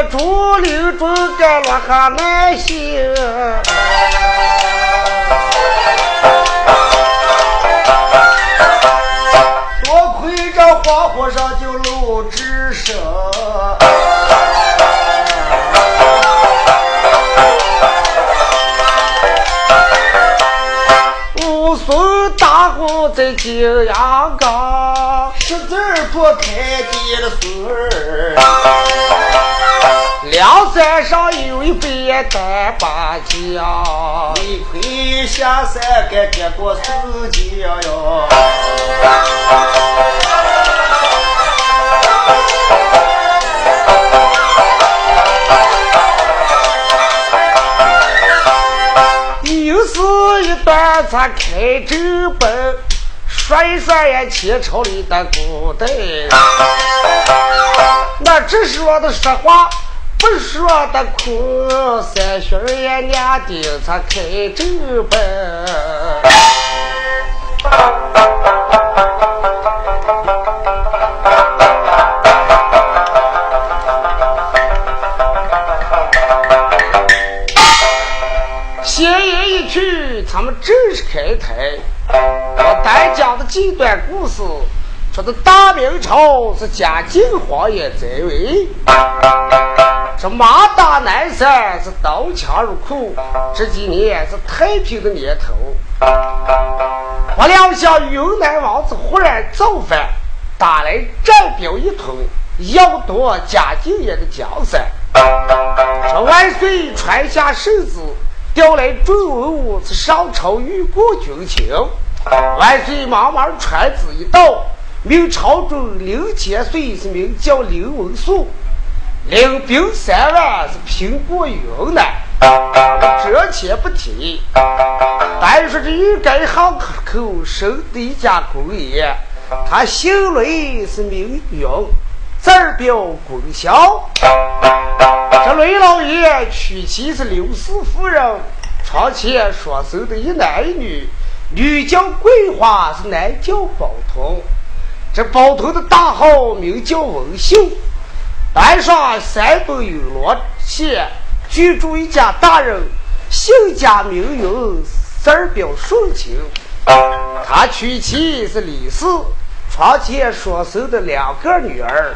一株留住个落下难行。多亏这黄河上就路直生。武松大户在景阳冈，识字不开的孙儿。梁山上有一位单八将，李逵下山该接过四将哟。又是一段咱开正本，说一说呀前朝里的古代，那只说的实话，不说的苦。三旬爷娘丁咱开正本。闲言一去，咱们正式开台。我单讲的几段故事，说的大明朝是嘉靖皇爷在位，这马大南山是刀枪入库，这几年是太平的年头。不料想云南王子忽然造反，打来战表一通，要夺嘉靖爷的江山。这万岁传下圣旨。调来准文武是上朝御过军情，万岁忙忙传旨一到，命朝中领千岁是名叫刘文素，领兵三万是平过云南。这且不提，单说这玉盖巷口生的一家公爷，他姓雷是名云，字儿表功效。这雷老爷娶妻是刘氏夫人，床前所生的一男一女，女叫桂花，是男叫宝通。这宝通的大号名叫文秀，单上山东永乐县居住一家大人，姓贾名云，字表顺情。他娶妻是李氏，床前所生的两个女儿。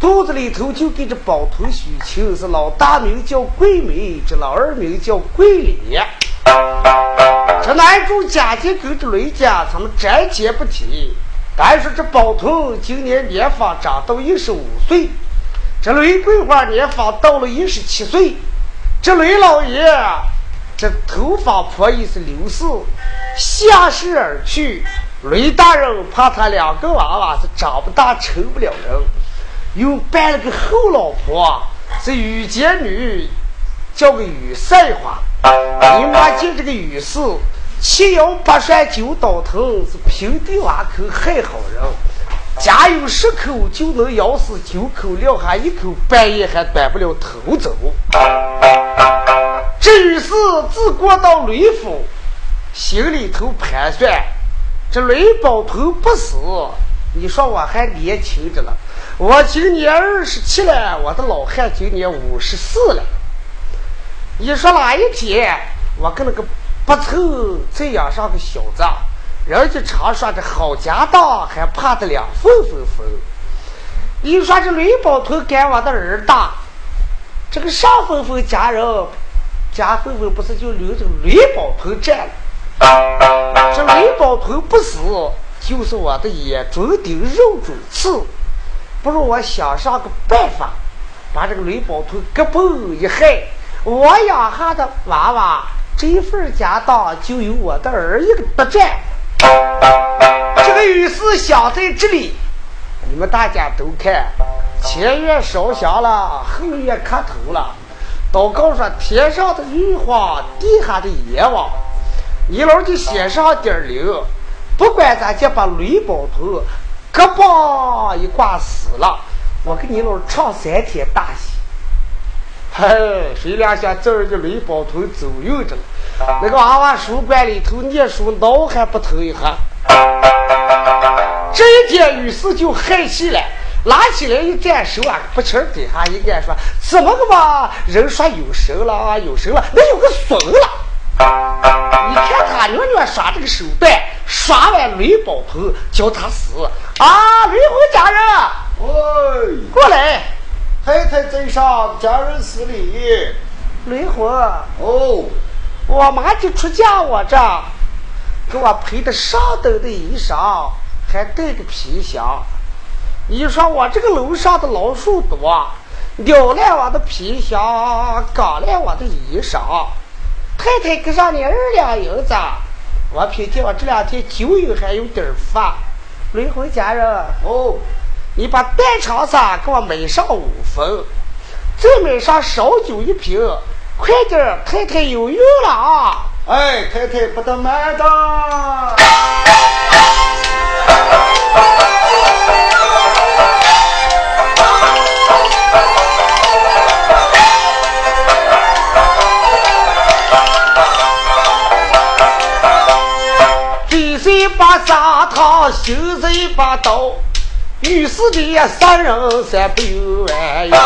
肚子里头就给这宝通许亲，是老大名叫桂梅，这老二名叫桂莲。这男主家境跟这雷家，咱们暂且不提。单说这宝通今年年方长到一十五岁，这雷桂花年方到了一十七岁。这雷老爷这头发破衣是流逝，下世而去。雷大人怕他两个娃娃是长不大成不了人。又办了个后老婆，是雨洁女，叫个雨赛花。你妈见这个雨氏，七摇八扇九倒腾，是平地挖口害好人。家有十口就能咬死九口，撂下一口，半夜还端不了头走。这雨氏自过到雷府，心里头盘算：这雷宝头不死，你说我还年轻着了。我今年二十七了，我的老汉今年五十四了。你说哪一天我跟那个不凑这样上个小子，人家常说这好家当还怕得了分分分。你说这雷宝头干我的儿大，这个上分分家人家分分不是就留着雷宝屯占了？这雷宝屯不死，就是我的眼中钉、肉中刺。不如我想上个办法，把这个雷宝屯胳膊一害，我养下的娃娃这份家当就由我的儿一个独占。这个雨是想在这里，你们大家都看，前院烧香了，后院磕头了，祷告说天上的玉皇，地下的阎王，一楼就写上点灵，不管咱家把雷宝头。胳膊一挂死了，我给你老唱三天大戏。嘿，谁俩想这儿的雷宝头走运着了？那个娃娃书馆里头念书，脑还不疼一下。这一天，于是就害气了，拿起来一展手啊，不轻底下一按说：“怎么个嘛？人说有神了，有神了，那有个怂了。”你看他娘娘耍这个手段，耍完雷宝头叫他死啊！雷虎家人，喂，过来，太太在上，家人施礼。雷虎，哦，我妈就出嫁我这，给我配的上等的衣裳，还带个皮箱。你说我这个楼上的老鼠多，撩烂我的皮箱，搞烂我的衣裳。太太给上你二两银子，我凭借我这两天酒瘾还有点发。轮回家人，哦，你把蛋肠子给我买上五分，再买上烧酒一瓶，快点，太太有用了啊！哎，太太不得慢的。把砂糖，修这把刀，于是的三人三不由哎呀。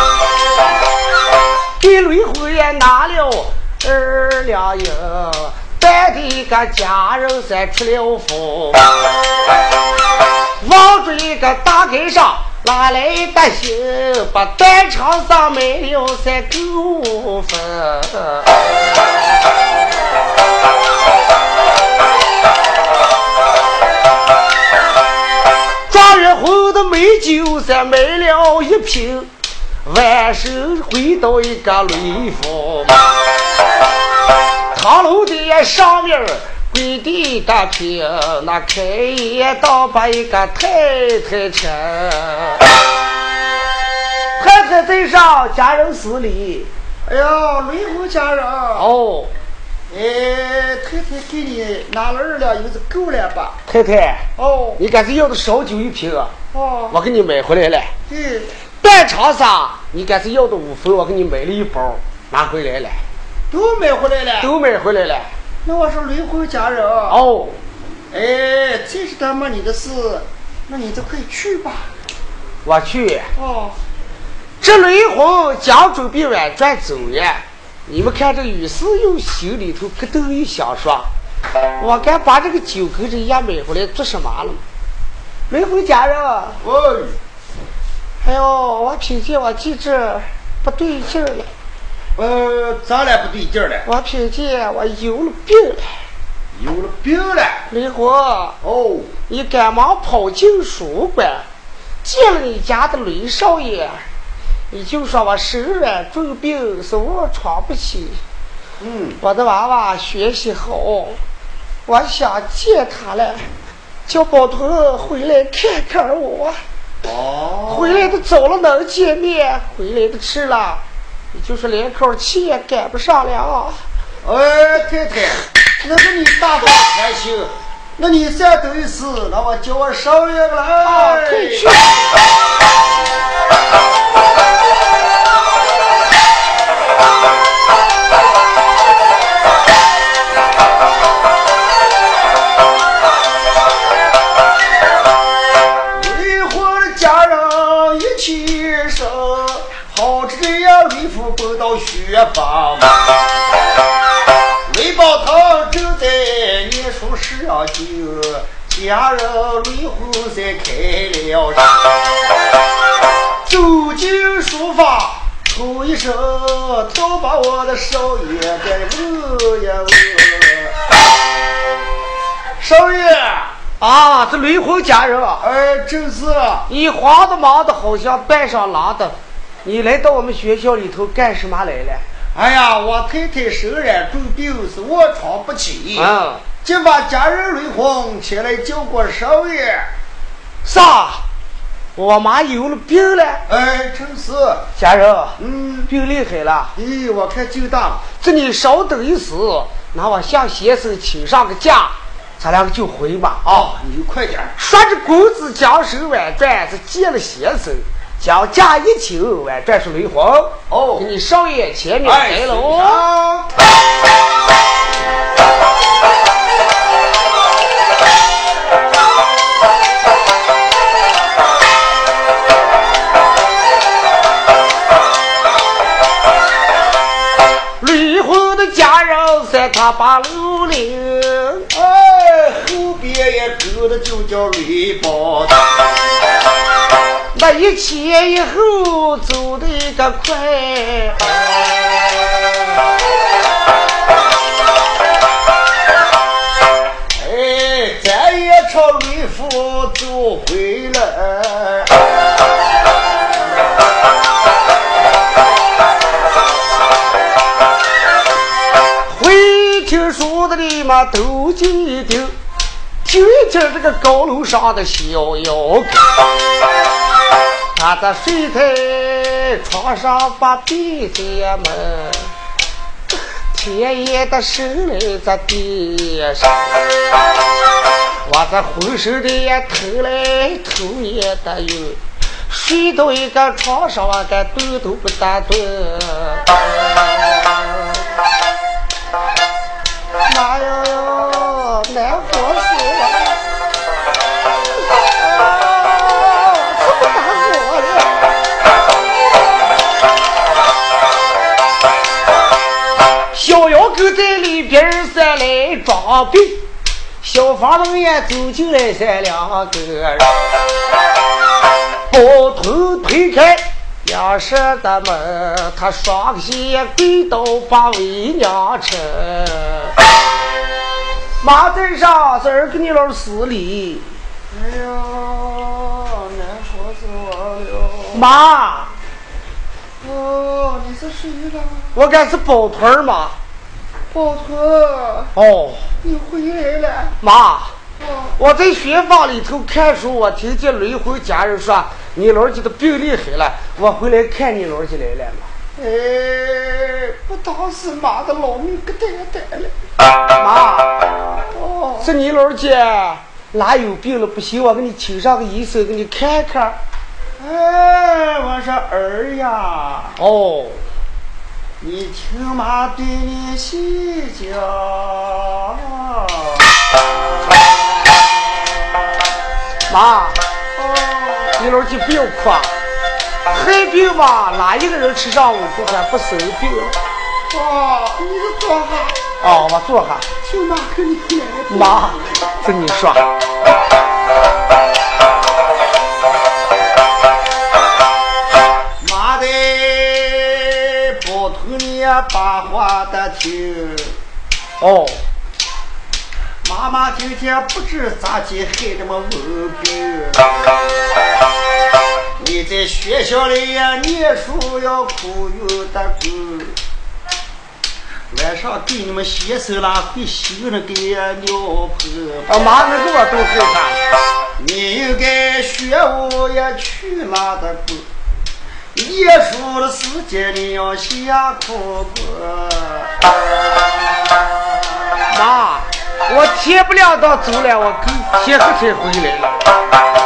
给雷虎也拿了二两银，带的个家人才出了府。望着一个大街上拉来的行，把蛋场上买了三九分。美酒才买了一瓶，完手回到一个雷府，堂楼的上面跪地大平，那开言道把一个太太请，太太在上，家人死礼。哎呀，雷府家人哦。哎，太太给你拿了二两银子够了吧？太太，哦，你刚才要的烧酒一瓶啊？哦，我给你买回来了。对，蛋肠上你干脆要的五分，我给你买了一包，拿回来了。都买回来了？都买回来了。那我是离婚家人。哦，哎，这是他妈你的事，那你就快去吧。我去。哦，这离婚将准备完转走呀。你们看这雨丝又心里头咯噔一想说：“我该把这个酒跟人家买回来做什么了？”没回家人。喂，哎呦，我听见我记着不对劲了。呃，咋了不对劲了？我听见我有了病了。有了病了。李虎。哦。你赶忙跑进书馆，见了你家的雷少爷。你就说我手软重病是卧床不起，嗯，我的娃娃学习好，我想见他了，叫宝头回来看看我。哦，回来的走了能见面，回来的迟了，你就是连口气也赶不上了。哎，太太，那是你大方开心，那你再等一次，那我叫我少爷来。快去。念书时啊，就家人离婚才开了声，走进书房。哭一声，都把我的少爷给问呀问。少爷啊，这雷洪家人啊，哎，正是。你慌的忙的，好像半上狼的。你来到我们学校里头干什么来了？哎呀，我太太身染重病，是卧床不起。嗯，就把家人雷洪前来叫过少爷。啥？我妈有了病了，哎，正是家人，嗯，病厉害了。咦，我看就当，这你稍等一时，那我向先生请上个假，咱两个就回吧。啊，你就快点。说着，公子将手挽转，是见了先生，将价一求，哎，这是雷锋。哦，给你少爷前面来喽。雷八八路岭，哎，后边也跟的就叫瑞宝。那一前一后走的个快，都记得，听一听这个高楼上的小妖怪。他在睡在床上把被子们，天也的伸来在地上，我这浑身的也疼来头也的晕，睡到一个床上我个动都不打动。妈呀呀，难活死了！小妖狗在里边三来装病，消防人员走进来三两个人，把头推开，两扇的门，他双膝跪倒把为娘称。妈在上，这儿给你老施礼。哎呀，难活死我了！妈，哦，你是谁了？我该是宝屯儿妈。宝屯，哦，你回来了。妈，哦，我在学坊里头看书，我听见雷辉家人说你老姐的病厉害了，我回来看你老姐来了嘛。哎，不当是妈的老命给带带了。妈，哦，是你老姐哪有病了？不行，我给你请上个医生给你看看。哎，我说儿呀，哦，你听妈对你细讲。妈，哦，你老姐不要哭，害病嘛，哪一个人吃上五谷还不生病了？哇，你是做哈？哦，我坐下。听妈跟你来。妈，是你说。妈的，包头你把话的听。哦，妈妈今天不知咋地害这么文病。你在学校里呀念书要苦有的苦，晚上给你们洗手啦，会洗那个尿盆。啊妈，那给我都会干。你应该学我也去哪的过，念书的时间你要下苦过。妈，我天不亮到走了，我跟天黑才回来了。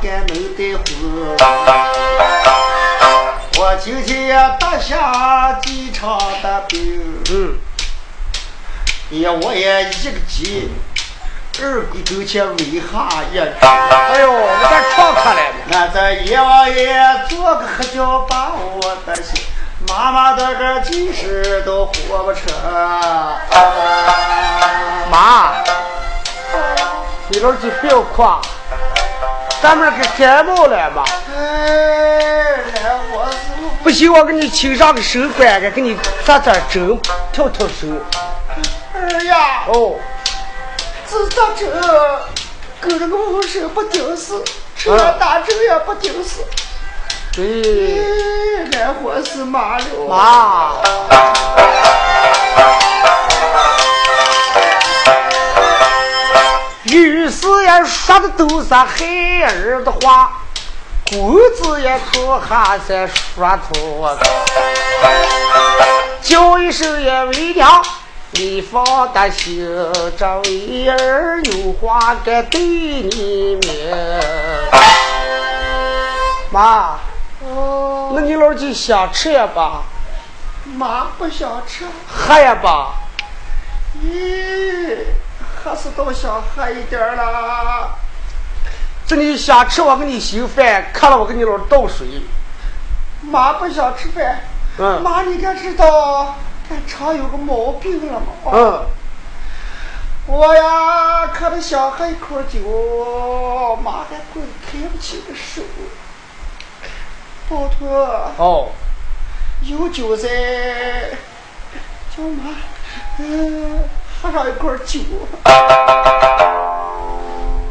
干能的婚。我今天呀打下几场的病，嗯，呀，我也一个急，二鬼头前围下一。哎呦，我这创开来了。俺这阎王爷做个黑叫把我的心，妈妈的个今世都活不成。妈，你老姐不要哭，咱们这感冒了嘛。哎，来我是不行，我给你请上个手管子，给你扎扎针，跳跳手。儿呀，哦，自打针，跟着个护士不顶事，吃了打针也不顶事。对，哎，来我是麻了。妈，有时也说的都是孩儿的话，公子也从哈才说出我的。叫一声也为娘，你放得心，这为儿有话该对你明。妈，哦，那你老就想吃呀吧？妈不想吃。喝呀吧？咦，还是倒想喝一点啦。这你想吃，我给你行饭；渴了，我给你老倒水。妈不想吃饭。嗯。妈，你该知道俺肠有个毛病了吗？嗯。我呀，可得想喝一口酒，妈还怪开不起个手。包头。哦。有酒噻，叫妈，嗯，喝上一罐酒。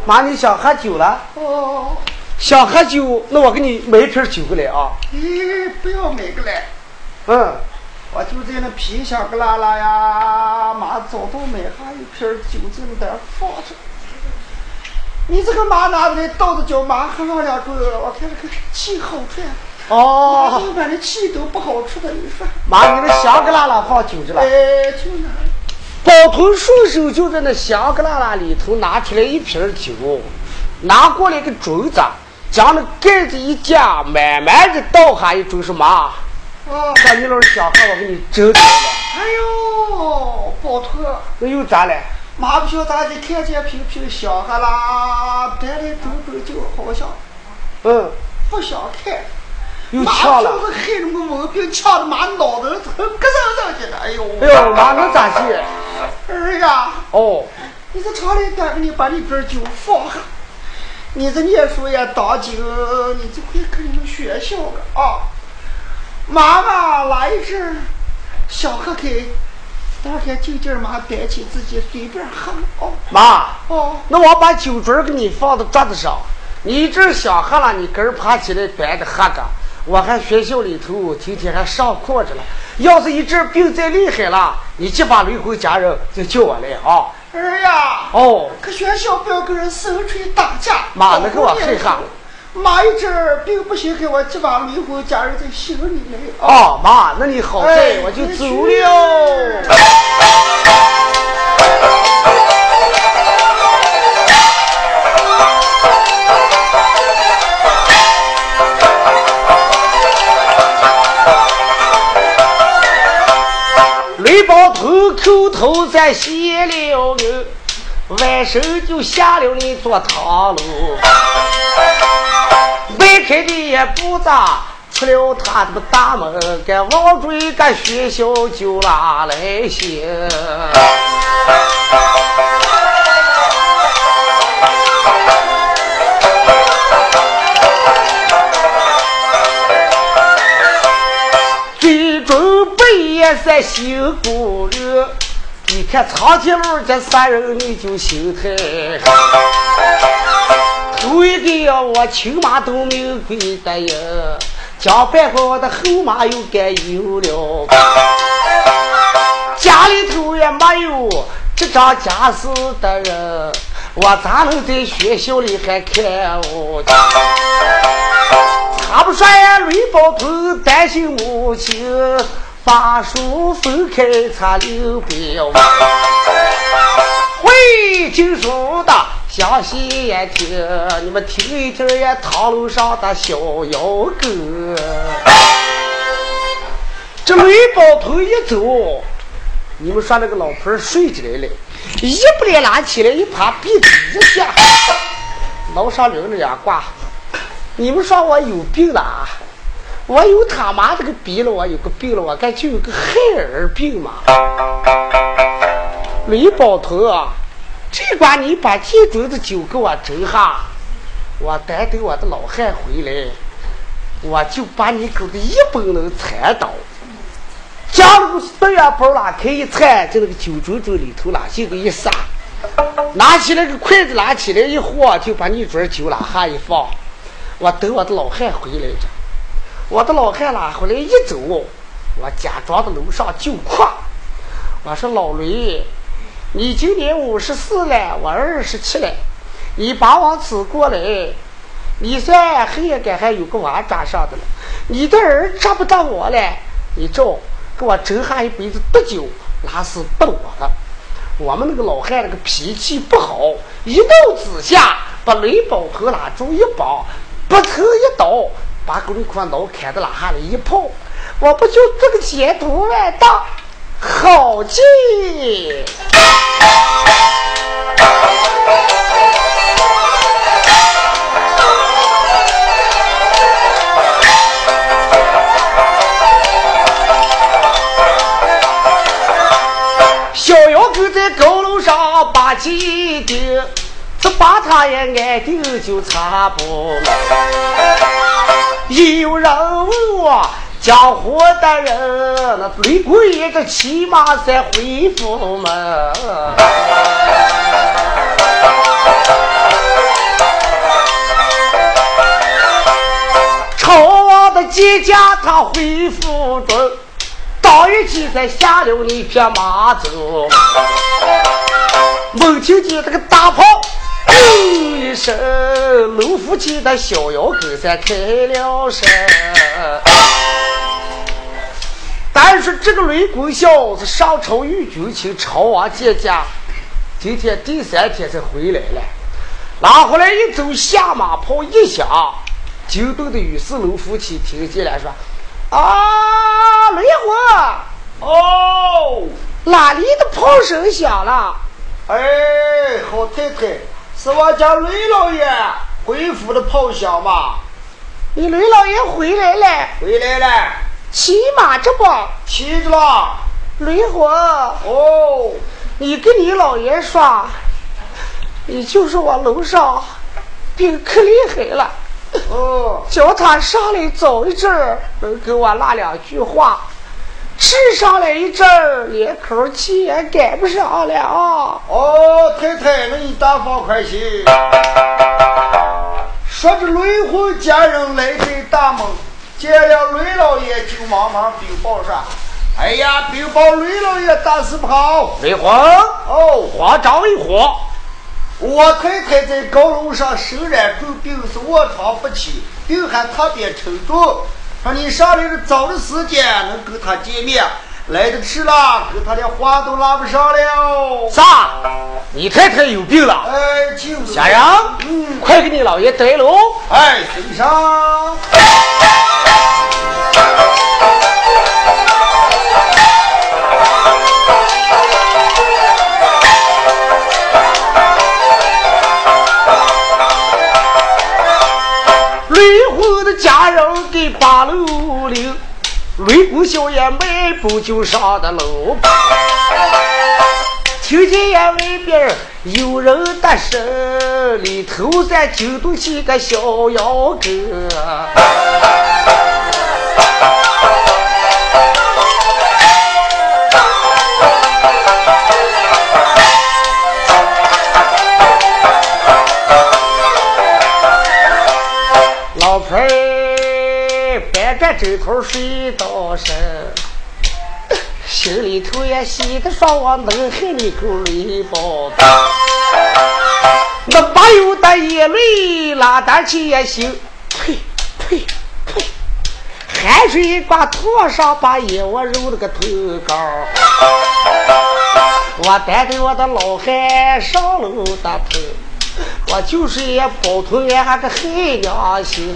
妈，你想喝酒了？哦。想喝酒，那我给你买一瓶酒过来啊。咦，不要买个来。嗯。我就在那皮箱个拉拉呀，妈早都买下一瓶酒在那点放着。你这个妈拿来倒着叫妈喝上两口，我看这个气好出来。哦。我反正气都不好出的，你说。妈，你那香格拉拉放酒着了。哎，就那。包头顺手就在那香格拉拉里头拿出来一瓶酒，拿过来个盅子，将那盖子一夹，慢慢的倒下一盅，说妈。哦。把你老想喝，我给你蒸酒了。哎呦，宝头。那又咋了？妈不晓得，你看见瓶瓶香喝啦，带来整整酒好像。嗯。不想看。又呛了。妈就是害那个毛病，呛的妈脑子疼，咯噔噔的。哎呦。哎呦，妈能咋地？儿呀。哦。你这常来单给你把那瓶酒放下。你这念书也当紧，你就快跟你们学校了啊。妈妈来一阵想喝开，第二天就劲儿妈端起自己随便喝哦。妈。哦。那我把酒樽给你放到桌子上，你一阵想喝了，你根爬起来端着喝个。我还学校里头天天还上课着了，要是一阵病再厉害了，你去把雷回家人就叫我来啊！儿呀，哦，可学校不要跟人生吹打架。妈，那给我看哈。妈一阵病不行，给我去把雷回家人在心里来。哦，妈，那你好在，我就走了。见洗了个，外手就下了那座堂楼，外开的也不咋。出了他这个大门，赶往住一个学校就拉来行。最准备也是新姑娘。你看长天路这三人你就心态。头一个呀我亲妈都没跪的呀，将半个我的后妈又该有了。家里头也没有这张家世的人，我咋能在学校里还看我？他不说呀，绿包头担心母亲。把书分开，擦溜标。会听书的，详细也听。你们听一听呀，堂楼上的小妖歌。这雷包头一走，你们说那个老婆睡起来了，一不连拉起来，一趴鼻子一下，楼上领着两挂。你们说我有病了啊？我有他妈这个病了，我有个病了，我感觉有个害儿病嘛。雷包头啊，这关你把这桌子酒给我斟下，我待等我的老汉回来，我就把你狗的一本能踩倒。将那个豆芽包拉开一铲，在那个酒盅盅里头拉进个一撒，拿起来个筷子拿起来一和，就把你桌酒拉下一放，我等我的老汉回来着。我的老汉拉回来一走，我假装到楼上就哭。我说老雷，你今年五十四了，我二十七了，你把我娶过来，你算黑也该还有个娃抓上的了。你的儿抓不到我了，你照给我整下一杯子毒酒，那是不我的。我们那个老汉那个脾气不好，一怒之下把雷宝头拉住一把，不头一刀把狗块脑砍到拉下来一泡，我不就这个前途万大，好计！逍遥狗在高楼上把鸡丢，这把他也挨丢就差不多。有人问我江湖的人，那最贵的骑马在回府门。朝王的接驾他回府中。当日记在下了那匹马走，猛听见这个大炮 一声，楼夫妻的逍遥狗才开了声。但是这个雷公小子上朝御军请朝王见驾，今天第三天才回来了。拿回来一走，下马炮一响，惊动的雨四楼夫妻听见了，说。啊，雷火！哦，哪里的炮声响了？哎，好太太，是我家雷老爷回府的炮响嘛？你雷老爷回来了？回来了，骑马着不？骑着了。雷火，哦，你跟你老爷说，你就是我楼上病可厉害了。哦，叫他上来走一阵儿，能给我拉两句话；迟上了一阵儿，连口气也赶不上了啊！哦，太太，那你大方宽心。说着，雷魂家人来在大门，见了雷老爷，就忙忙禀报说：“哎呀，禀报雷老爷大事不好！雷魂，哦，慌张为何？”我太太在高楼上身染重病，是卧床不起，病还特别沉重。说你上来的早的时间能跟他见面，来的迟了，跟他连话都拉不上了。啥？你太太有病了？哎，就是。家人，嗯，快给你老爷带喽。哎，身上。雷公小爷迈步就上的楼。听见院外边有人的声，里头在惊动起个小妖哥。枕头睡到深，心里头也喜得说我能害你狗雷包子，那没有的眼泪拉得起也行，呸呸呸！汗水一刮，头上把眼窝揉了个头高。我带着我的老汉上楼打头。我就是也包头也还个黑娘心，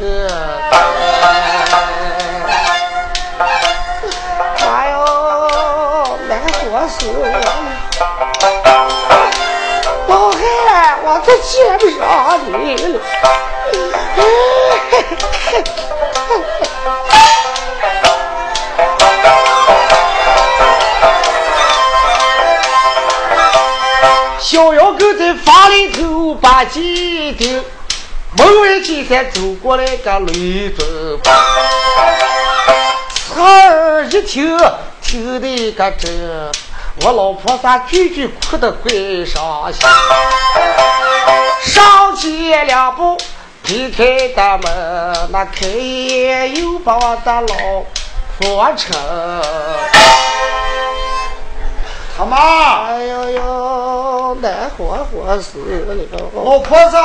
老汉，我可见不上你了。逍遥狗在房里头把鸡丢，门外今天走过来个雷总，侧耳一听，听得个真，我老婆咋句句哭得怪伤心。上前两步推开大门，那开眼又把我的老婆扯。他妈，哎呦呦，难活活死了！老婆子，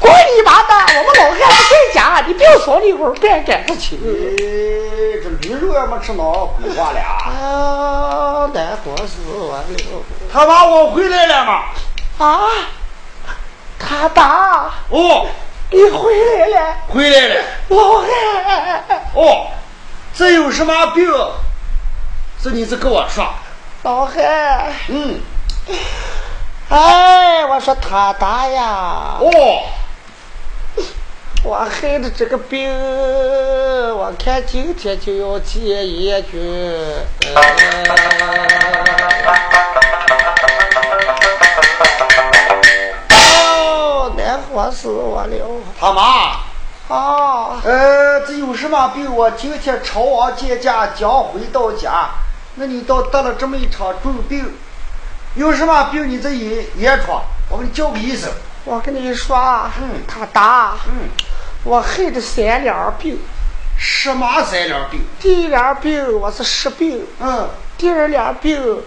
滚你妈的！我们老汉子在家，你别说你会儿别干事情。这驴肉也没吃孬，鬼话了。啊，难活死我了！他妈，我回来了吗？啊，他爸，哦，你回来了，回来了。老汉。哦，这有什么病？这你是跟我说。老汉。嗯。哎，我说他大呀。哦。我孩子这个病，我看今天就要见阎君。哦，难活死我了！他妈。啊。呃，这有什么病？我今天朝王见驾，将回到家。那你倒得了这么一场重病，有什么病？你这一验床，我给你叫个医生。我跟你说，嗯，他大，嗯。我害的三两病，什么三两病？第一两病我是湿病，嗯。第二两病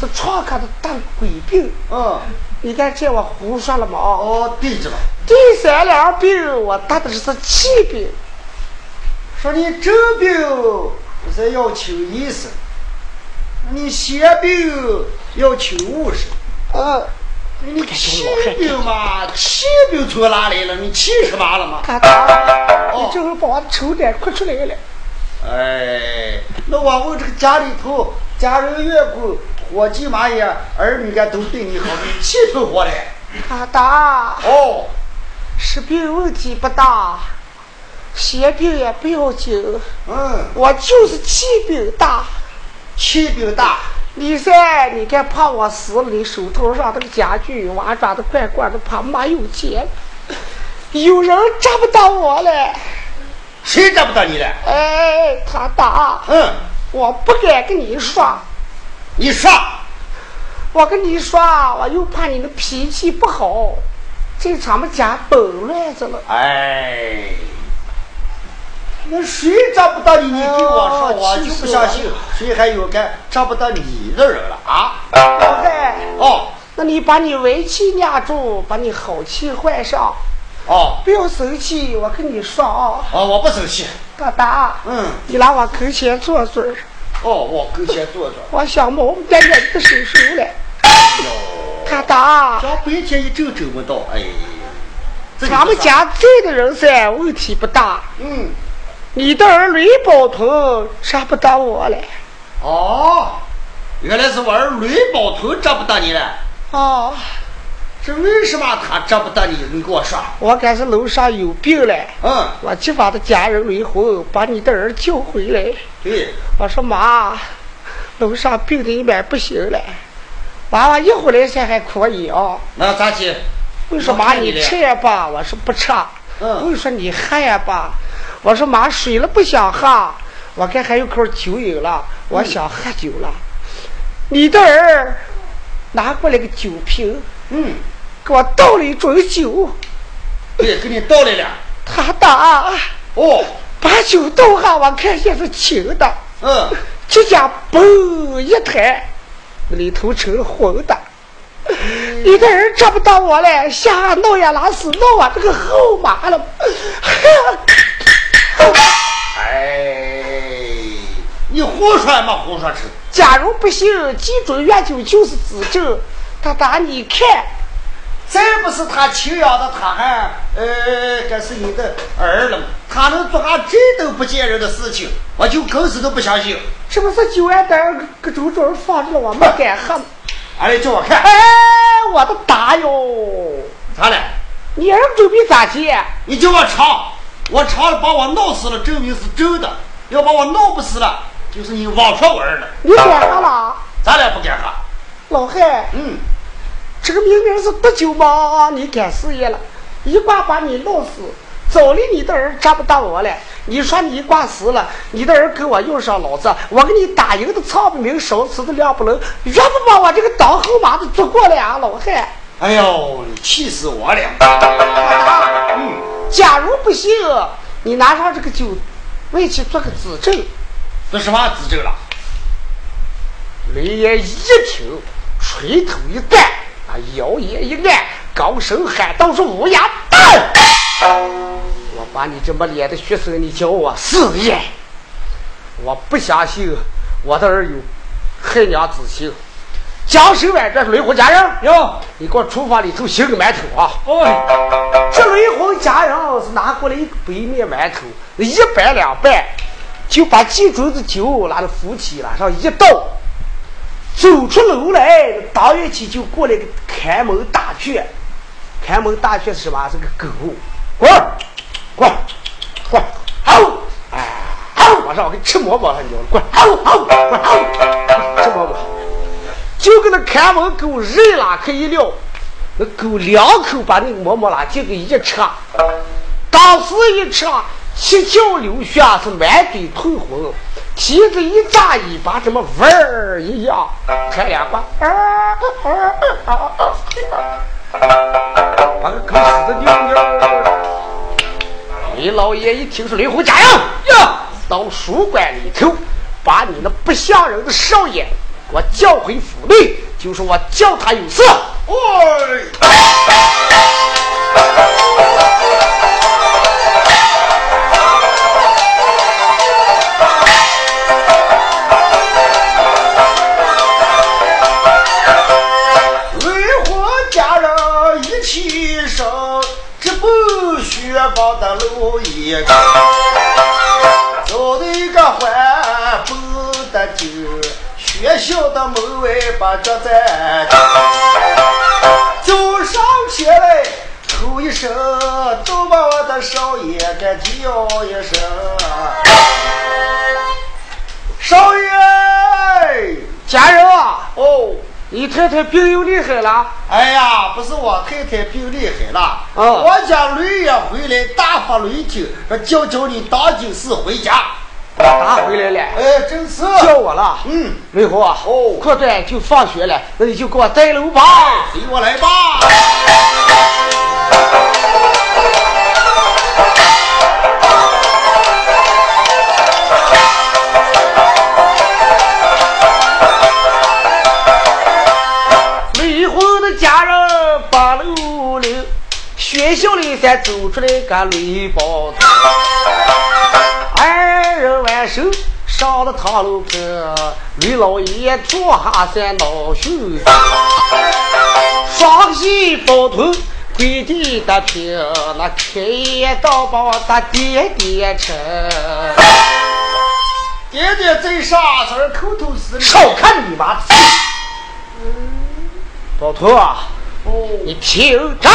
是创可的大鬼病，嗯。你看见我胡说了吗？哦，对着了。第三两病我得的是气病。说你这病是要求医生，你邪病要请巫师。嗯。你气病嘛？气病从哪来了？你气什么了吗？他大，你这会把我的丑脸哭出来了。哎，那我问这个家里头家人员工、伙计嘛也儿女家都对你好，你气成活的。他大。哦，是病问题不大，邪病也不要紧。嗯，我就是气病大，气病大。李三，你看怕我死了，你手头上这个家具、娃抓的罐罐都怕没有钱，有人找不到我了。谁找不到你了？哎，他打。嗯，我不敢跟你说。你说。我跟你说，我又怕你的脾气不好，这咱们家崩乱着了。哎。那谁找不到你？你给我说，我就不相信，谁还有个找不到你的人了啊？老汉，哦，那你把你歪气压住，把你好气换上。哦，不要生气，我跟你说啊。哦，我不生气。大大，嗯，你拿我跟前坐坐。哦，我跟前坐坐。我想毛在你的手手了。哎呦，大大，像白天一整整不到，哎。咱们家在的人噻，问题不大。嗯。你的儿吕宝头找不到我了。哦，原来是我儿吕宝头找不到你了。哦，这为什么他找不到你？你给我说。我该是楼上有病了。嗯。我去把他家人离婚，把你的儿救回来。对。我说妈，楼上病的一般不行了，娃娃一回来才还可以啊。那咋去？我说妈，你吃也罢，我说不吃。嗯。我说你喝也罢。我说妈，水了不想喝，我看还有口酒饮了，我想喝酒了。你的儿拿过来个酒瓶，嗯，给我倒了一盅酒。对，给你倒来了。他打。哦。把酒倒下，我看见是清的。嗯。这家嘣一抬，里头成了红的。你的人找不到我了，下闹呀拉屎闹我这个后妈了。哎，你胡说嘛？胡说吃。假如不行，记住原酒就是自证。他打你看，再不是他亲养的，他还呃，这是你的儿了。他能做下这都不见人的事情，我就更是都不相信。是不是酒案单搁周桌放着了？我没敢喝。俺来叫我看。哎，我的大哟！咋了？你儿准备咋接？你叫我尝。我查了，把我闹死了，证明是真的；要把我闹不死了，就是你妄说我儿了。你敢喝了？咱俩不敢喝。老汉，嗯，这个明明是毒酒嘛，你敢试验了？一卦把你弄死，早里你的儿找不到我了。你说你一卦死了，你的儿跟我用上老子，我给你打赢的唱不明，烧死的亮不冷，越不把我这个当后妈的做过了啊，老汉！哎呦，你气死我了！嗯。假如不信，你拿上这个酒，为其做个指证。做什么指证了？雷爷一听，垂头一干，啊，腰眼一按，高声喊道：“是乌鸦蛋！我把你这么脸的学生，你叫我死爷！我不相信我的儿有害娘之心。江十万，这是雷虎家人哟，你给我厨房里头洗个馒头啊！哦，这雷虎家人是拿过来一个白面馒头，一掰两半，就把几柱子酒拿到扶起了上一倒。走出楼来，当月起就过来个看门大雀。看门大雀是什么？是个狗。滚，滚，滚，好，哎，好，往上我给你吃馍馍了，你滚，好好，滚，好，吃馍馍。就跟那看门狗人拉开一撂，那狗两口把那个馍馍拉进个一吃，当时一吃，七窍流血，是满嘴通红。蹄子一扎，尾巴这么纹儿一样，开两把，把个狗屎的尿尿。李老爷一听说雷虎家人呀，到书馆里头，把你那不像人的少爷我叫回府内，就说我叫他有事。高的路一个，学校的门外把脚在走上前来，吼一声，都把我的少爷给叫一声，少爷，家人啊，哦。你太太病又厉害了？哎呀，不是我太太病厉害了，哦，我家驴也回来，大发雷霆，说叫叫你当今是回家。打回来了？哎，真是叫我了。嗯，雷虎啊，哦，快点就放学了，那你就给我带路吧。随我来吧。学校里才走出来个雷暴头，二人挽手上了堂楼坡，雷老爷坐下在恼羞，双膝抱头跪地的平，那开言道把他爹爹称，爹爹在上，这口头是少看你妈！宝头啊，哦，你听着。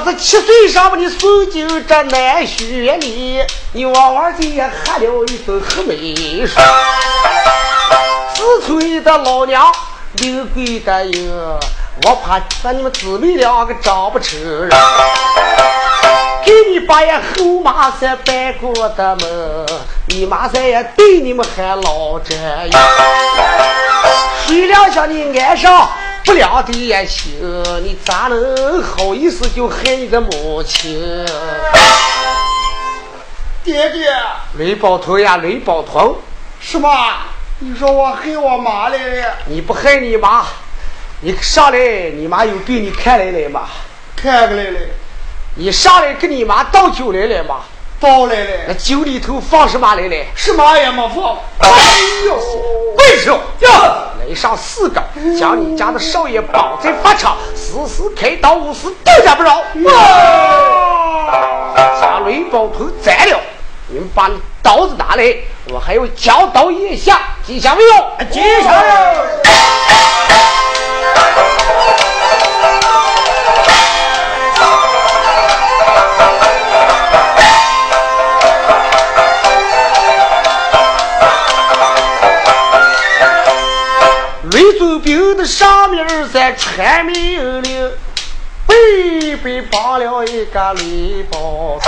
我这七岁上把你送进这南学里，你往往的也喝了一顿黑梅水。自从你的老娘刘贵的哟，我怕把你们姊妹两个长不成人。给你爸也后妈三拜过的门，你妈三也对你们还老着样。谁料想你爱上不良的言行，你咋能好意思就害你的母亲？爹爹，雷宝头呀，雷宝头，什么？你说我害我妈来了？你不害你妈，你上来，你妈有病你看来了吗？看过来了。你上来跟你妈倒酒来了吗？倒来了。那酒里头放什么来了？什么也没放。哎呦，为什么？来上四个，将你家的少爷绑在法场，死死开刀，无死都家不饶。将雷宝头宰了，你们把刀子拿来，我还要交刀腋下，记下没有？记下了。上面在传命令，背背绑了一个雷包，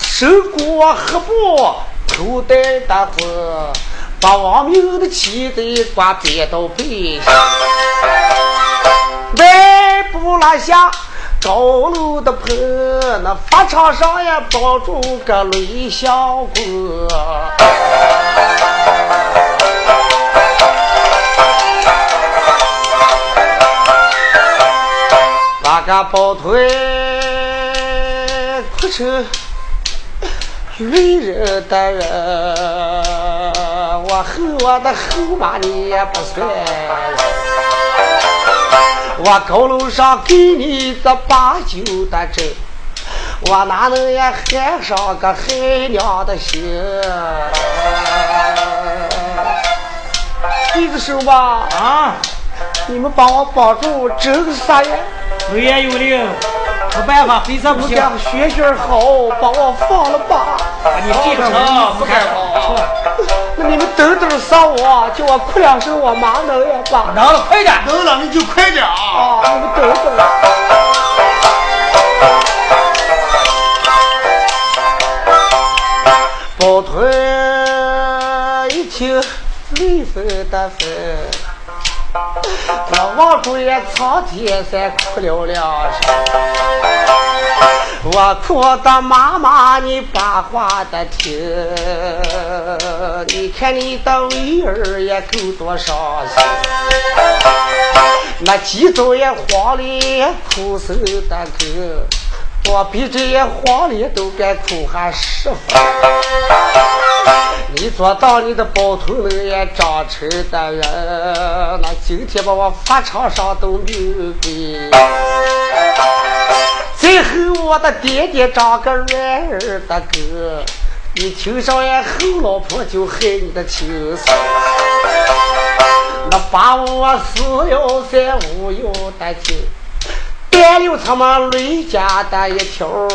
手裹黑布，头戴大火，把亡命的妻子挂别到背上，迈步拉下。高楼的棚，那法场上也抱住个雷小哥。个抱腿哭成女人的人，我恨我的后妈你也不算。我高楼上给你这八九的针，我哪能也害上个害娘的心？刽子手吧，啊，你们帮我保住，这个啥呀？有言有理，没办法，非常不行。家学学好，把我放了吧。把你闭上了，不开好。那你们等等杀我，叫我哭两声，我妈能也罢。能了，快点。能了你就快点啊！啊，你们等等。抱团一听泪分的分，那王主也苍天山哭了两声。我哭的妈妈，你把话的听，你看你的为儿也够多伤心，那几周也慌里哭死的个。我比这些黄脸都该哭还十分。你做到你的包头能也长成的人，那今天把我法场上都牛逼。最后我的爹爹长个软儿的哥，你听上也后老婆就害你的亲生。那把我死了再无有的亲。变了他妈雷家的一条狗，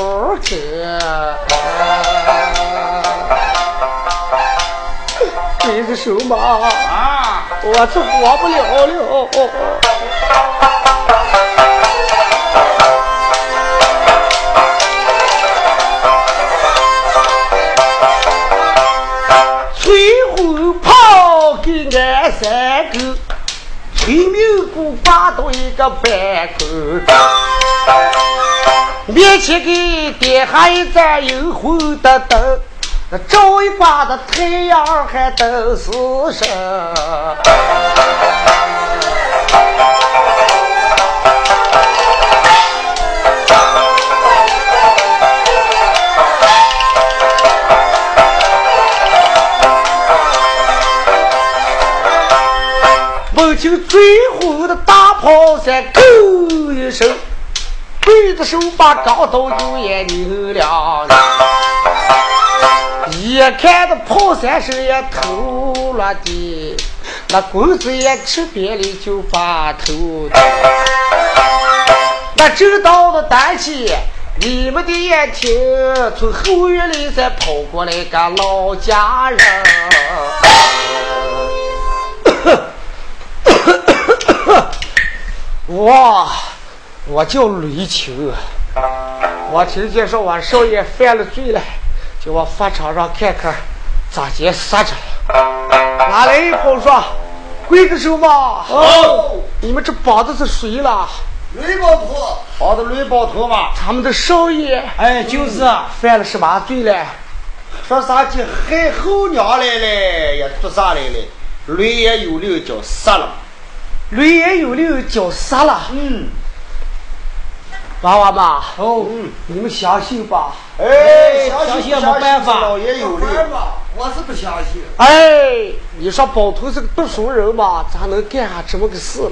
刽子手嘛，啊，我是活不了了。牛鼓挂到一个半口，面前给点还一盏幽红的灯，那照一把的太阳还都是升。闻听最后的大炮声，咕一声，刽子手把钢刀就也拧了。一看这炮三声也偷了的，那棍子也吃扁了就把头的。那正当的单起，你们的眼听，从后院里才跑过来个老家人。我我叫吕青，我听见说我少爷犯了罪了，叫我法场上看看咋解杀着了。哪来一炮说，刽子手嘛？哦，你们这绑的是谁了？雷包头，绑的雷包头嘛，他们的少爷哎，就是，犯了什么罪了？说啥去害后娘来了，也做啥来了？雷也有六叫杀了。雷也有六脚杀了。嗯，娃娃们，哦，你们相信吧？哎，相信信没办法老爷有力。我是不相信。哎，你说宝头是个读书人嘛，咋能干下这么个事了？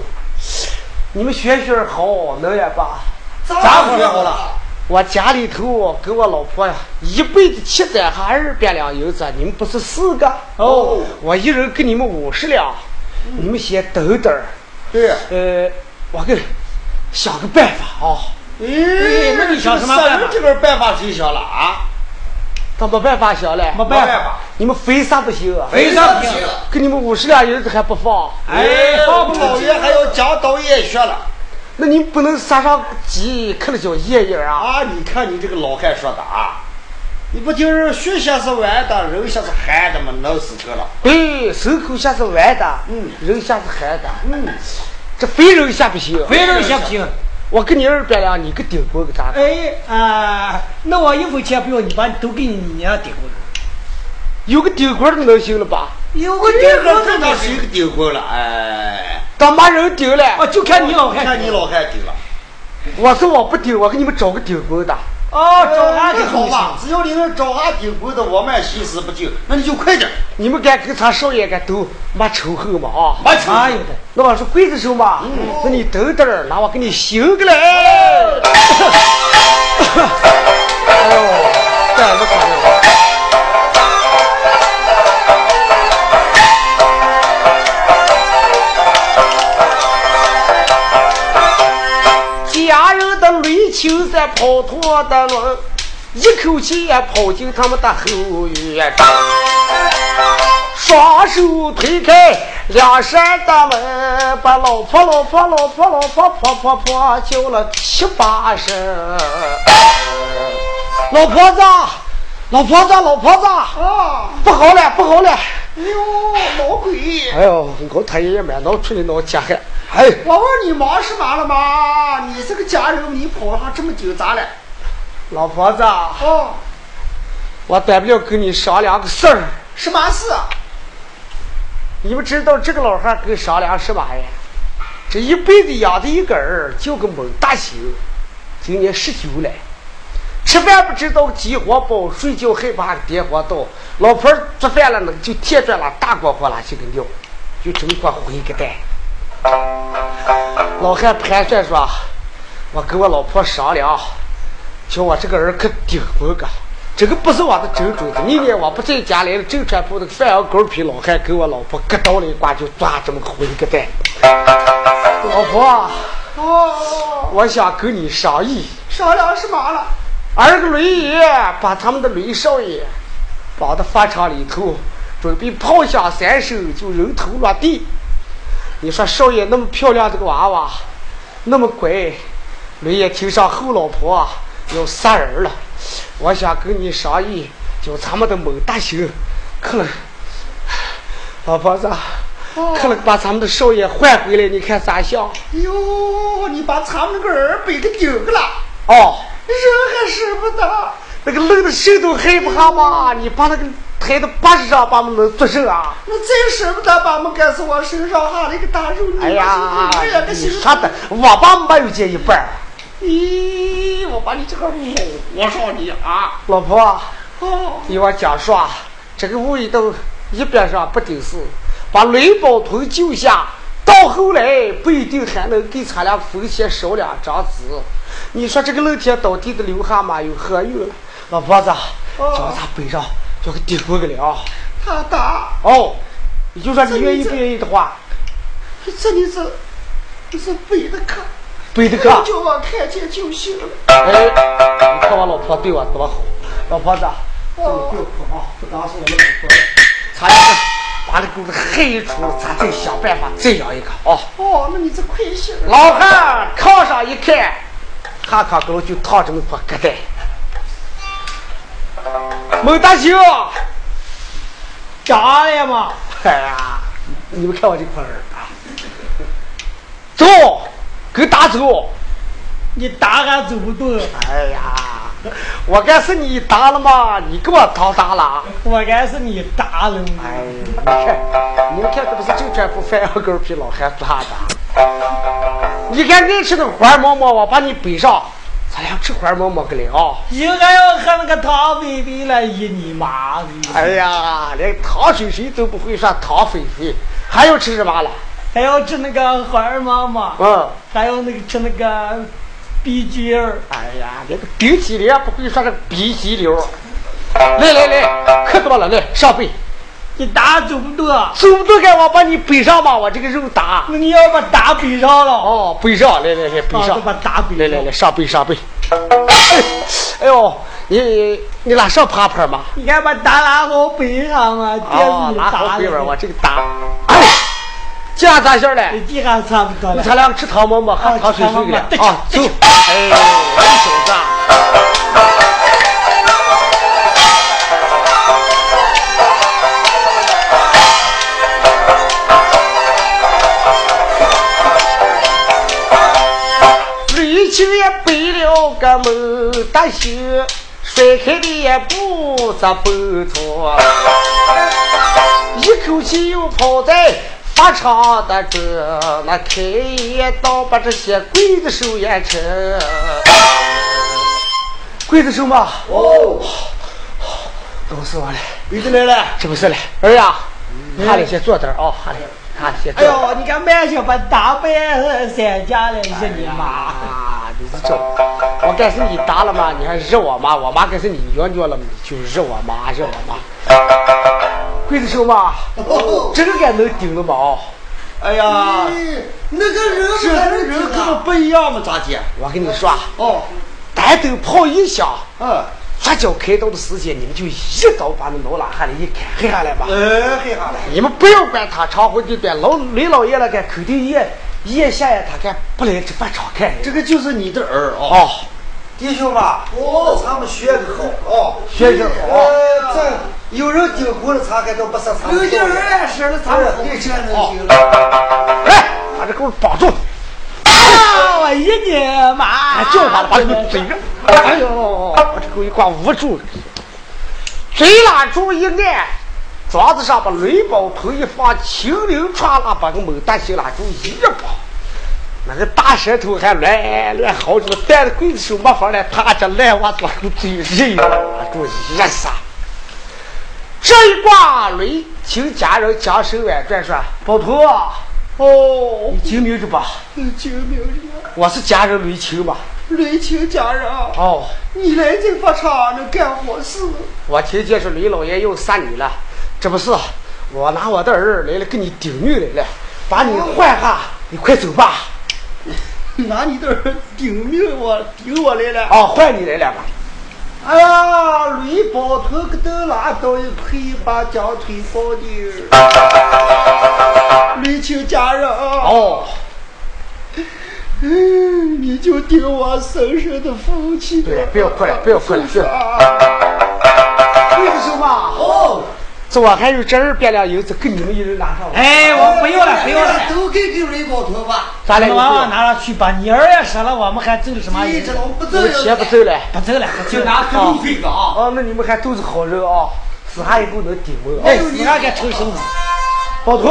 你们学学好，能也罢。咋学好了？我家里头跟我老婆呀，一辈子七攒下二百两银子，你们不是四个？哦，我一人给你们五十两，你们先等等儿。对。呃，我给想个办法啊。哎，那你想什么办法这个办法谁想了啊？他没办法想嘞，没办法，你们非啥不行啊？非啥不行。给你们五十两银子还不放？哎，我们老爷还要讲道也学了那你不能杀上鸡，啃了叫爷爷啊！啊！你看你这个老汉说的啊，你不就是学下是弯的，人些是憨的吗？闹死个了。对，手口下是弯的，嗯，人下是憨的，嗯，这非人下不行。非人行不行？我给你二百两，你给顶过个咋？哎啊，那我一分钱不要，你把都给你娘顶过有个顶棍的能行了吧？有个顶过个这倒的是一个订婚了，哎，当妈人顶了，哦，就看你老汉看你老汉顶了，我说我不顶，我给你们找个顶棍的。哦，找俺这这好吧，只要你能找俺的工的，我们心思不定，那你就快点，你们敢跟他少爷敢都没仇恨吗？啊！没仇哪有的？那我说刽子手嘛，嗯那你等等儿，那我给你修个嘞。哎呦，这样子可人的泪秋在跑脱的轮，一口气也跑进他们的后院中。双手推开两扇大门，把老婆、老婆、老婆、老婆、婆婆婆叫了七八声。老婆子，老婆子，老婆子，啊！不好了，不好了！哎呦，老鬼！哎呦，我太爷爷满脑出来脑加汗。哎，我问你忙什么了吗？你这个家人，你跑上这么久咋了？老婆子，哦，我代不了跟你商量个事儿。什么事？你们知道这个老汉跟商量什么呀？这一辈子养的一个儿叫个蒙大星，今年十九了。吃饭不知道饥荒饱，睡觉害怕电荒到。老婆儿做饭了呢，就添转了大锅火了去个尿，就这么个回个蛋。老汉盘算说：“我跟我老婆商量，叫我这个人可顶我个。这个不是我的真主子。明年我不在家来了，正川铺那个饭羊羔皮老汉跟我老婆各倒了一挂，就抓这么个回个蛋。老婆，哦，我想跟你商议。商量什么了？二个雷爷把他们的雷少爷绑到法场里头，准备炮响三声就人头落地。你说少爷那么漂亮这个娃娃，那么乖，雷爷听上后老婆要杀人了，我想跟你商议，叫咱们的蒙大星，可能老婆子，可能把咱们的少爷换回来，你看咋想？哎呦，你把咱们那个儿背给顶了，哦。人还舍不得。那个冷的谁都害怕嘛？你把那个抬到八十上，把我们能做甚啊？那再舍不得把我们盖死我身上哈那个大肉，哎呀，哎呀，你心说的，我爸没有见一半。咦，我把你这个我上你啊！老婆，哦，你我讲说，这个味道一边上不顶事，把雷宝屯救下，到后来不一定还能给咱俩分钱少两张纸。你说这个露天倒地的流汗嘛有何用？老婆子，叫他背上叫个顶过个了。他打，哦，你就说你愿意不愿意的话，这里是，这是背的可，背的可。叫我看见就行了。哎，你看我老婆对我多好，老婆子，这你别哭啊，不当是我们老婆，咱俩把这狗子害出，咱再想办法再养一个啊。哦，那你这亏心。老汉炕上一看，哈炕沟就躺这么块疙瘩。孟大秀，咋了嘛？哎呀，你们看我这块儿啊，走，跟打走。你打俺走不动，哎呀，我该是你打了吗？你给我当打了。我该是你打了嘛。哎，你看，你们看，这不是正川铺饭羊羔皮老汉抓的？你看爱吃那个花馍馍，我把你背上，咱俩吃花馍馍个了。应该要喝那个汤菲菲了，一你妈的！哎呀，连糖水水都不会说汤菲菲，还要吃什么了？还要吃那个花儿妈妈，嗯，还要那个吃那个鼻鸡儿。哎呀，连个顶鸡脸不会说个鼻鸡溜。来来来，可多了，来上背。你打走不动，走不动该我把你背上吧，我这个肉打。那你要把打背上了。哦，背上，来来来，背上啊。把打背上。来来来，上背上背。哎呦，你你拉上爬坡吗？你看把打拉好背上嘛，别哦，是拉好打背边，我。这个打。哎，这样咋行嘞？地上差不多了。咱俩吃汤馍馍，喝汤水水了吃汤馍馍啊！走，哎，我小子。雷吕青也背了个猛大袖，甩开的也不咋不错，一口气又跑在发场的这，那开一刀把这些刽子手也成。刽子手嘛，哦，都是我了！鬼子来了。这不是了？儿呀，哈嘞，先坐这儿啊，哈嘞，哎。呦，你看买下把大白三家了，你说你妈！啊，你是这，我该是你打了吗？你还惹我妈？我妈该是你冤虐了嘛？你就惹我妈，惹我妈。刽子手嘛，这个该能顶了吗？哦，哎呀，那个人这还是人人跟我不一样嘛，咋姐？我跟你说，哦，单灯泡一响，嗯，发脚开刀的时间，你们就一刀把那脑拉下来一砍，黑下来吧。哎，黑下来。你们不要管他长回的短，老雷老爷那个口头一一夜下呀，他该不来这饭场看。这个就是你的儿啊，哦，弟兄们，哦，咱们学的好哦，学的好呃，这有人顶过了，咱还都不是咱们有些人也是了，咱们好钱能行了。来，把这给我绑住！啊，我一年妈！哎，叫他，把这给我嘴着！哎呦，我这狗一挂捂住了，嘴拉住一按，桌子上把雷宝盆一放，轻灵唰啦把个猛大心拉住一绑，那个大舌头还乱乱嚎着，带着刽子手没法来，他这烂娃子把个嘴人拉住一撒。这一挂雷请家人将手腕转说：“宝头啊，哦你，精明着吧？救命人！我是家人雷青吧。雷青家人，哦，你来这发场能干好事？我听见是雷老爷要杀你了，这不是我拿我的儿来了给你顶命来了，把你换下，你快走吧。拿你的儿顶命我顶我来了。哦，换你来了吧。哎呀，驴包头个头拉倒一配把将腿包的。吕青家人，哦，嗯，你就顶我生身的福气。对，不要哭了，不要哭了，不要。为什么？哦，这我还有这二百两银子，给你们一人拿上。哎，我不要了，给给雷包头吧，咱俩我娃娃拿上去吧，你儿也死了，我们还走什么这？种不走了。不走了，不走了。就拿这路费个啊，哦，那你们还都是好人啊，死还以后能顶我。哎，你还该抽身子。宝头，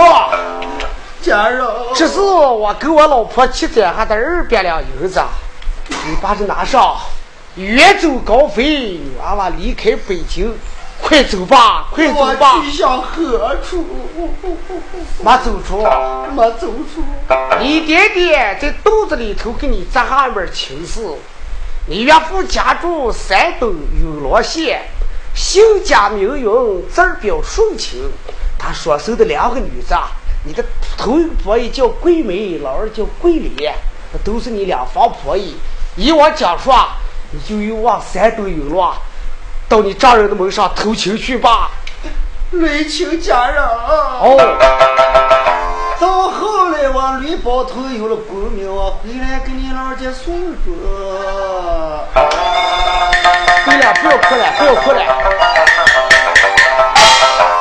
家人，这是我跟我老婆七攒下的二百两银子，你把这拿上，远走高飞，娃娃离开北京，快走吧，快走吧我，去向何处？没走出。没走出。你爹爹在肚子里头给你扎下一门亲事，你岳父家住山东永乐县，姓贾名云，字表顺清。他所生的两个女子啊，你的头一个婆姨叫桂梅，老二叫桂莲，那都是你两房婆姨。依我讲说啊，你就又往山东永乐，到你丈人的门上投情去吧。雷情家人，哦，到后来我吕包头有了功名，我回来给你老家送着。对了，不要哭了，不要哭了。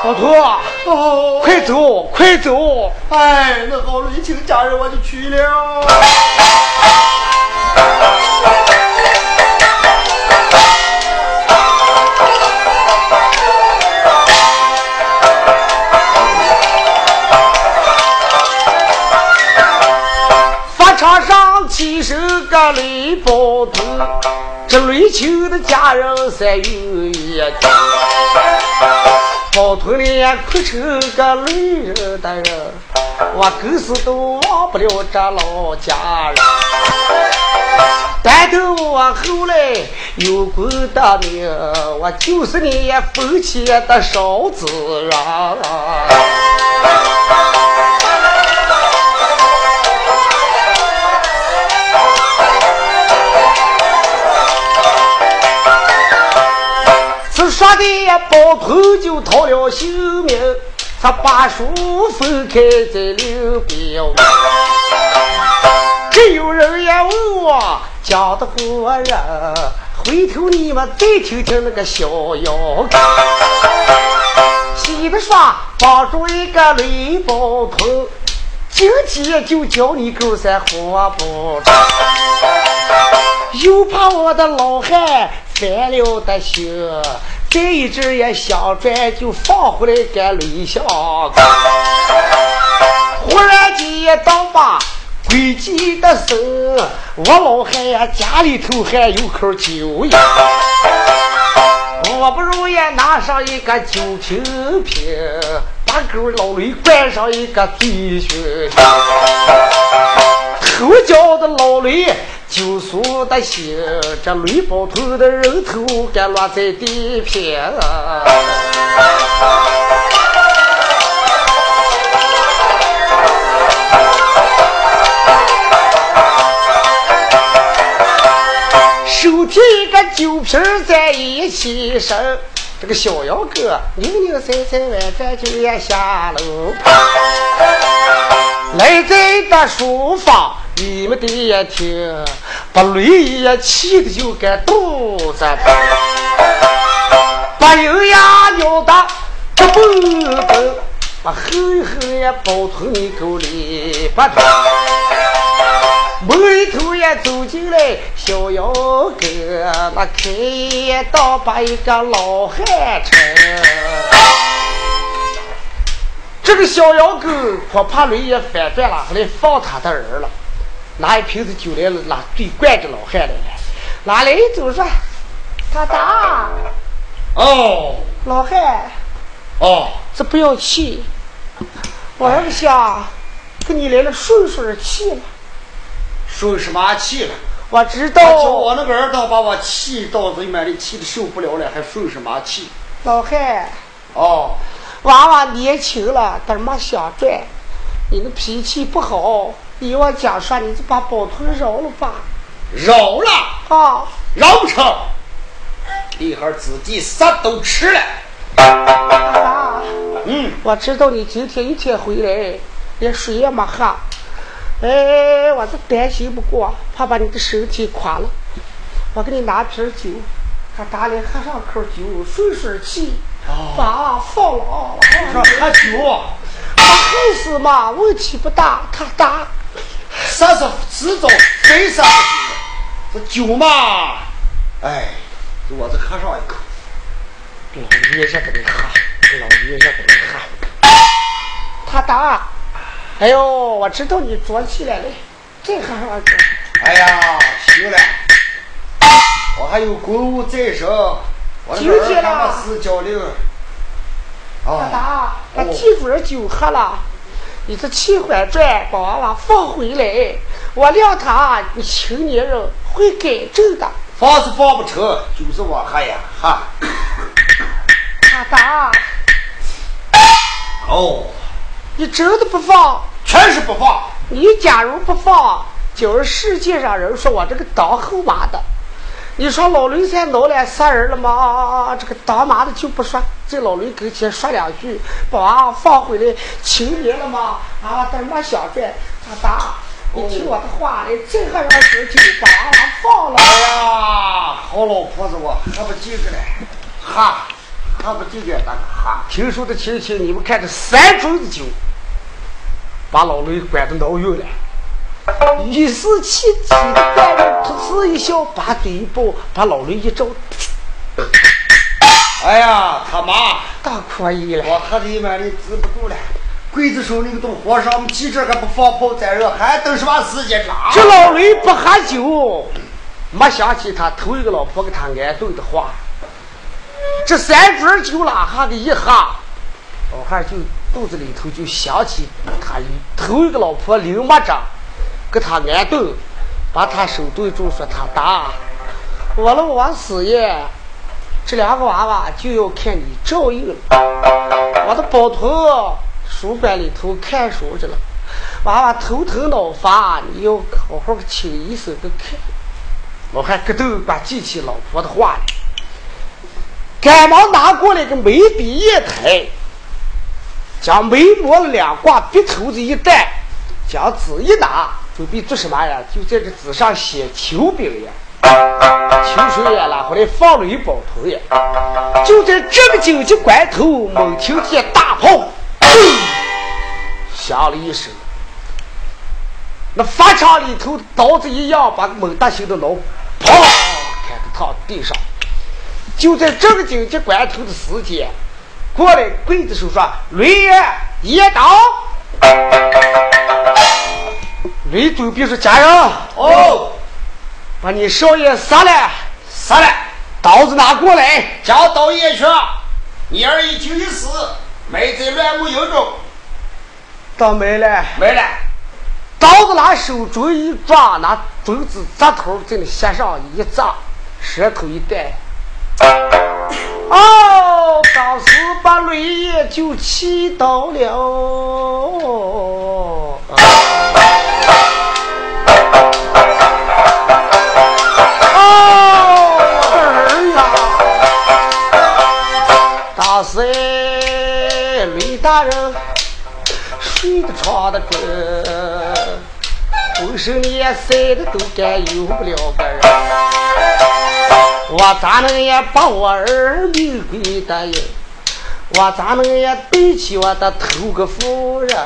老头啊，哦，快走，快走！哎，那好，雷青家人我就去了。包头，这雷青的家人三有一个，包头脸哭成个泪人的人，我更是都忘不了这老家人。但头我后来有功的名，我就是你封建的少子人。包头就逃了性命，他把书分开在另边。只有人也问我讲的活人，回头你们再听听那个小谣歌。喜的说帮助一个雷包头，今天就叫你狗三活不成。就怕我的老汉烦了的心，这一阵也想转，就放回来干雷响。忽然间也到把归计的时，我老汉呀家里头还有口酒呀，我不如也拿上一个酒瓶瓶，把狗老雷灌上一个醉醺。头脚的老雷就输的心，这驴包头的人头该落在地片。手提一个酒瓶在一起身，这个小杨哥扭扭塞塞外转就要下楼。来在的书房，你们的一听，把雷也气的就该肚子疼，把油呀尿的不蹦蹦，把后后也包头你沟里不疼。门头也走进来小杨哥，那开刀把一个老汉成。这个小杨狗恐怕雷也反转了，来放他的儿了，拿一瓶子酒来了，拿对灌着老汉来了，拿来就说：“他打哦老汉，哦，这不要气，我儿个想跟你来了顺顺气了。顺什么气了？我知道叫道我那个儿子把我气到嘴满里，气的受不了了，还顺什么气？老汉。”哦，娃娃年轻了，但没想转。你的脾气不好，你我讲说，你就把包头饶了吧。饶了，啊，饶不成，一会儿自己啥都吃了。啊，嗯，我知道你今天一天回来，连水也没喝。哎，我是担心不过，怕把你的身体垮了。我给你拿瓶酒，他打来喝上口酒，顺顺气，把放了啊。你说喝酒，我还是嘛，问题不大。他大。啥是迟早非啥不行，这酒嘛，哎，我这喝上一口。老爷爷给你喝，老爷爷给你喝。他打，哎呦，我知道你着急了嘞，再喝上个。哎呀，行了，我还有公务在身，我这今个天啦儿还没死交令。他啊，打，把提主人酒喝了，你这气缓转，把娃娃放回来。我谅他，你青年人会改正的。放是放不成，就是我喝呀，哈。他打，哦，你真的不放？全是不放。你假如不放，就是世界上人说我这个当后妈的。你说老刘才闹来杀人了吗？这个当妈的就不说，在老雷跟前说两句，把娃放回来，清明了吗？啊，但没想转，他爸，你听我的话，你再喝上酒就把娃娃放了。哎呀，好老婆子，我还不进个嘞，哈，还不进个那个哈。听说的亲戚，你们看这三盅子酒，把老雷管得闹晕了。于是气急的干人噗呲一笑，把嘴一抱，把老雷一照，哎呀，他妈，大可以了。我喝的一碗里止不住了。刽子手那个都火上，我们记者还不放炮再热，还等什么时间呢？这老雷不喝酒，没想起他头一个老婆给他安顿的话。这三桌酒拉哈的一喝，老汉就肚子里头就想起他头一个老婆刘马长给他安顿，把他手对住说他打，我了我死爷，这两个娃娃就要看你照应了。我的宝图书馆里头看书去了，娃娃头疼脑发，你要好好请医生给看。老汉咯噔把记起老婆的话来，赶忙拿过来个眉笔一抬，将眉毛两挂，鼻头子一带，将纸一拿，准备做什么呀？就在这纸上写求饼呀。秋水也，拿回来放了一包头呀。就在这个紧急关头，猛听见大炮砰响了一声，那法场里头刀子一样把猛大星的脑砰砰，开个躺地上。就在这个紧急关头的时间，过来刽子手说：“雷爷，一刀。”雷总兵说：“家人，哦，把你少爷杀了，杀了，刀子拿过来。”叫刀爷去。你儿已经死，没在乱木营中。倒没了，没了。刀子拿手中一抓，拿锥子扎头在那鞋上一扎，舌头一带。哦，当时把雷爷就气到了。哦，大人睡得床的准，浑身也晒得都干有不了个人。我咋能也把我儿命归的呀？我咋能也对起我的头个夫人？